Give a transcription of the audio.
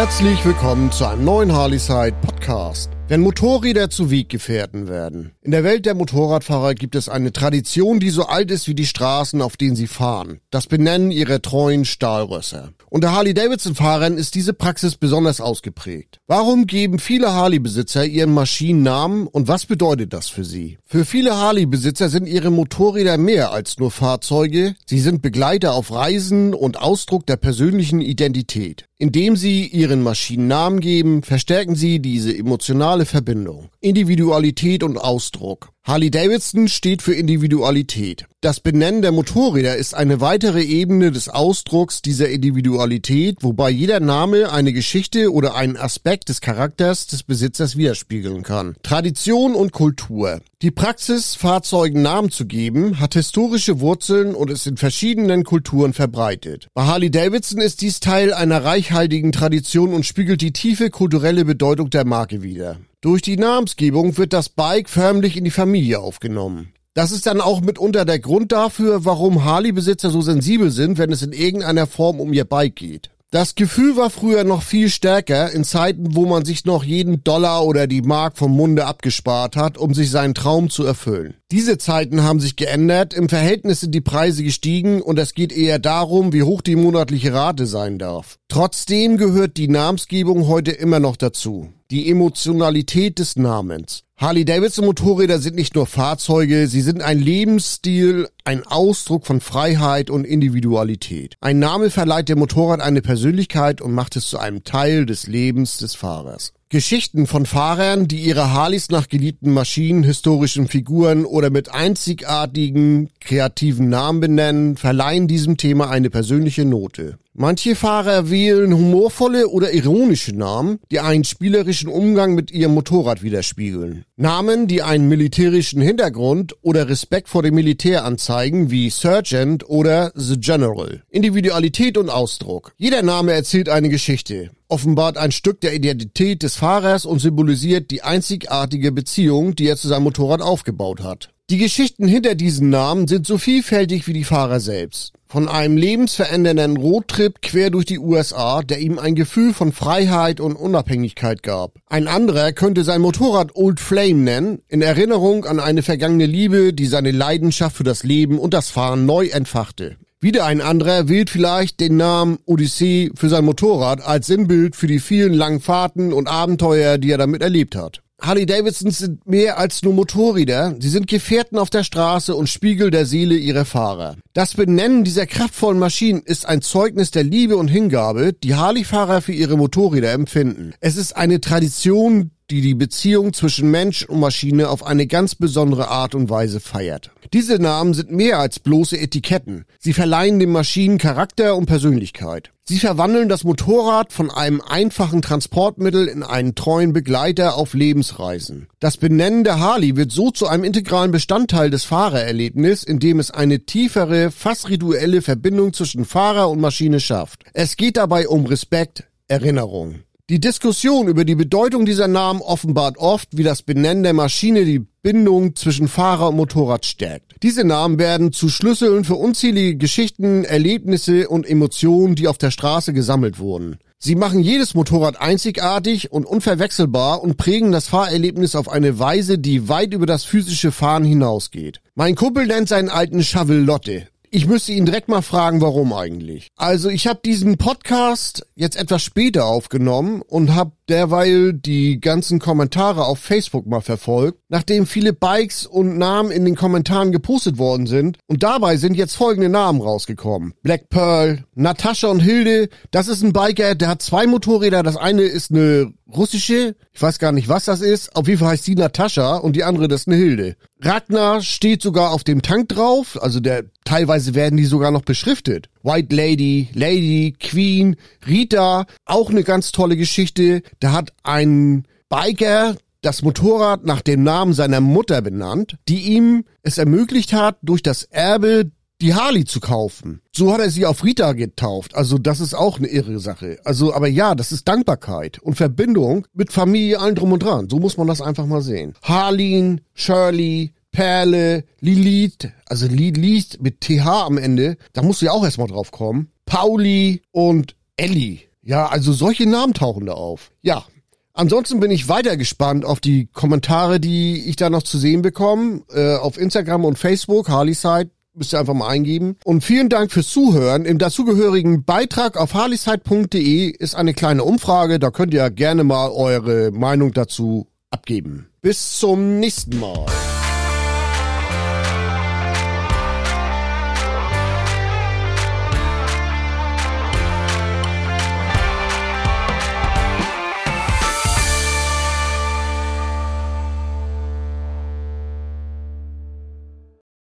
Herzlich willkommen zu einem neuen Harley-Side Podcast. Wenn Motorräder zu Weggefährten werden. In der Welt der Motorradfahrer gibt es eine Tradition, die so alt ist wie die Straßen, auf denen sie fahren. Das Benennen ihrer treuen Stahlrösser. Unter Harley-Davidson-Fahrern ist diese Praxis besonders ausgeprägt. Warum geben viele Harley-Besitzer ihren Maschinen Namen und was bedeutet das für sie? Für viele Harley-Besitzer sind ihre Motorräder mehr als nur Fahrzeuge. Sie sind Begleiter auf Reisen und Ausdruck der persönlichen Identität. Indem sie ihren Maschinen Namen geben, verstärken sie diese emotionale Verbindung. Individualität und Ausdruck. Harley Davidson steht für Individualität. Das Benennen der Motorräder ist eine weitere Ebene des Ausdrucks dieser Individualität, wobei jeder Name eine Geschichte oder einen Aspekt des Charakters des Besitzers widerspiegeln kann. Tradition und Kultur. Die Praxis, Fahrzeugen Namen zu geben, hat historische Wurzeln und ist in verschiedenen Kulturen verbreitet. Bei Harley Davidson ist dies Teil einer reichhaltigen Tradition und spiegelt die tiefe kulturelle Bedeutung der Marke wider. Durch die Namensgebung wird das Bike förmlich in die Familie aufgenommen. Das ist dann auch mitunter der Grund dafür, warum Harley-Besitzer so sensibel sind, wenn es in irgendeiner Form um ihr Bike geht. Das Gefühl war früher noch viel stärker in Zeiten, wo man sich noch jeden Dollar oder die Mark vom Munde abgespart hat, um sich seinen Traum zu erfüllen. Diese Zeiten haben sich geändert, im Verhältnis sind die Preise gestiegen und es geht eher darum, wie hoch die monatliche Rate sein darf. Trotzdem gehört die Namensgebung heute immer noch dazu. Die Emotionalität des Namens. Harley-Davidson Motorräder sind nicht nur Fahrzeuge, sie sind ein Lebensstil, ein Ausdruck von Freiheit und Individualität. Ein Name verleiht dem Motorrad eine Persönlichkeit und macht es zu einem Teil des Lebens des Fahrers. Geschichten von Fahrern, die ihre Harleys nach geliebten Maschinen, historischen Figuren oder mit einzigartigen, kreativen Namen benennen, verleihen diesem Thema eine persönliche Note. Manche Fahrer wählen humorvolle oder ironische Namen, die einen spielerischen Umgang mit ihrem Motorrad widerspiegeln. Namen, die einen militärischen Hintergrund oder Respekt vor dem Militär anzeigen, wie Sergeant oder The General. Individualität und Ausdruck. Jeder Name erzählt eine Geschichte offenbart ein Stück der Identität des Fahrers und symbolisiert die einzigartige Beziehung, die er zu seinem Motorrad aufgebaut hat. Die Geschichten hinter diesen Namen sind so vielfältig wie die Fahrer selbst. Von einem lebensverändernden Roadtrip quer durch die USA, der ihm ein Gefühl von Freiheit und Unabhängigkeit gab. Ein anderer könnte sein Motorrad Old Flame nennen, in Erinnerung an eine vergangene Liebe, die seine Leidenschaft für das Leben und das Fahren neu entfachte. Wieder ein anderer wählt vielleicht den Namen Odyssee für sein Motorrad als Sinnbild für die vielen langen Fahrten und Abenteuer, die er damit erlebt hat. Harley Davidsons sind mehr als nur Motorräder, sie sind Gefährten auf der Straße und Spiegel der Seele ihrer Fahrer. Das Benennen dieser kraftvollen Maschinen ist ein Zeugnis der Liebe und Hingabe, die Harley-Fahrer für ihre Motorräder empfinden. Es ist eine Tradition, die die Beziehung zwischen Mensch und Maschine auf eine ganz besondere Art und Weise feiert. Diese Namen sind mehr als bloße Etiketten. Sie verleihen den Maschinen Charakter und Persönlichkeit. Sie verwandeln das Motorrad von einem einfachen Transportmittel in einen treuen Begleiter auf Lebensreisen. Das Benennen der Harley wird so zu einem integralen Bestandteil des Fahrererlebnisses, indem es eine tiefere, fast rituelle Verbindung zwischen Fahrer und Maschine schafft. Es geht dabei um Respekt, Erinnerung. Die Diskussion über die Bedeutung dieser Namen offenbart oft, wie das Benennen der Maschine die Bindung zwischen Fahrer und Motorrad stärkt. Diese Namen werden zu Schlüsseln für unzählige Geschichten, Erlebnisse und Emotionen, die auf der Straße gesammelt wurden. Sie machen jedes Motorrad einzigartig und unverwechselbar und prägen das Fahrerlebnis auf eine Weise, die weit über das physische Fahren hinausgeht. Mein Kumpel nennt seinen alten Shovel Lotte. Ich müsste ihn direkt mal fragen, warum eigentlich. Also ich habe diesen Podcast jetzt etwas später aufgenommen und habe derweil die ganzen Kommentare auf Facebook mal verfolgt, nachdem viele Bikes und Namen in den Kommentaren gepostet worden sind. Und dabei sind jetzt folgende Namen rausgekommen. Black Pearl, Natascha und Hilde, das ist ein Biker, der hat zwei Motorräder. Das eine ist eine russische, ich weiß gar nicht, was das ist. Auf jeden Fall heißt die Natascha und die andere das ist eine Hilde. Ragnar steht sogar auf dem Tank drauf, also der teilweise werden die sogar noch beschriftet. White Lady, Lady, Queen, Rita, auch eine ganz tolle Geschichte. Da hat ein Biker das Motorrad nach dem Namen seiner Mutter benannt, die ihm es ermöglicht hat, durch das Erbe die Harley zu kaufen. So hat er sie auf Rita getauft. Also das ist auch eine irre Sache. Also, aber ja, das ist Dankbarkeit und Verbindung mit Familie, allen drum und dran. So muss man das einfach mal sehen. Harleen, Shirley, Perle, Lilith, also Lilith mit TH am Ende, da musst du ja auch erstmal drauf kommen. Pauli und Ellie. Ja, also solche Namen tauchen da auf. Ja. Ansonsten bin ich weiter gespannt auf die Kommentare, die ich da noch zu sehen bekomme. Äh, auf Instagram und Facebook, Harleyside, müsst ihr einfach mal eingeben. Und vielen Dank fürs Zuhören. Im dazugehörigen Beitrag auf harleyside.de ist eine kleine Umfrage. Da könnt ihr gerne mal eure Meinung dazu abgeben. Bis zum nächsten Mal.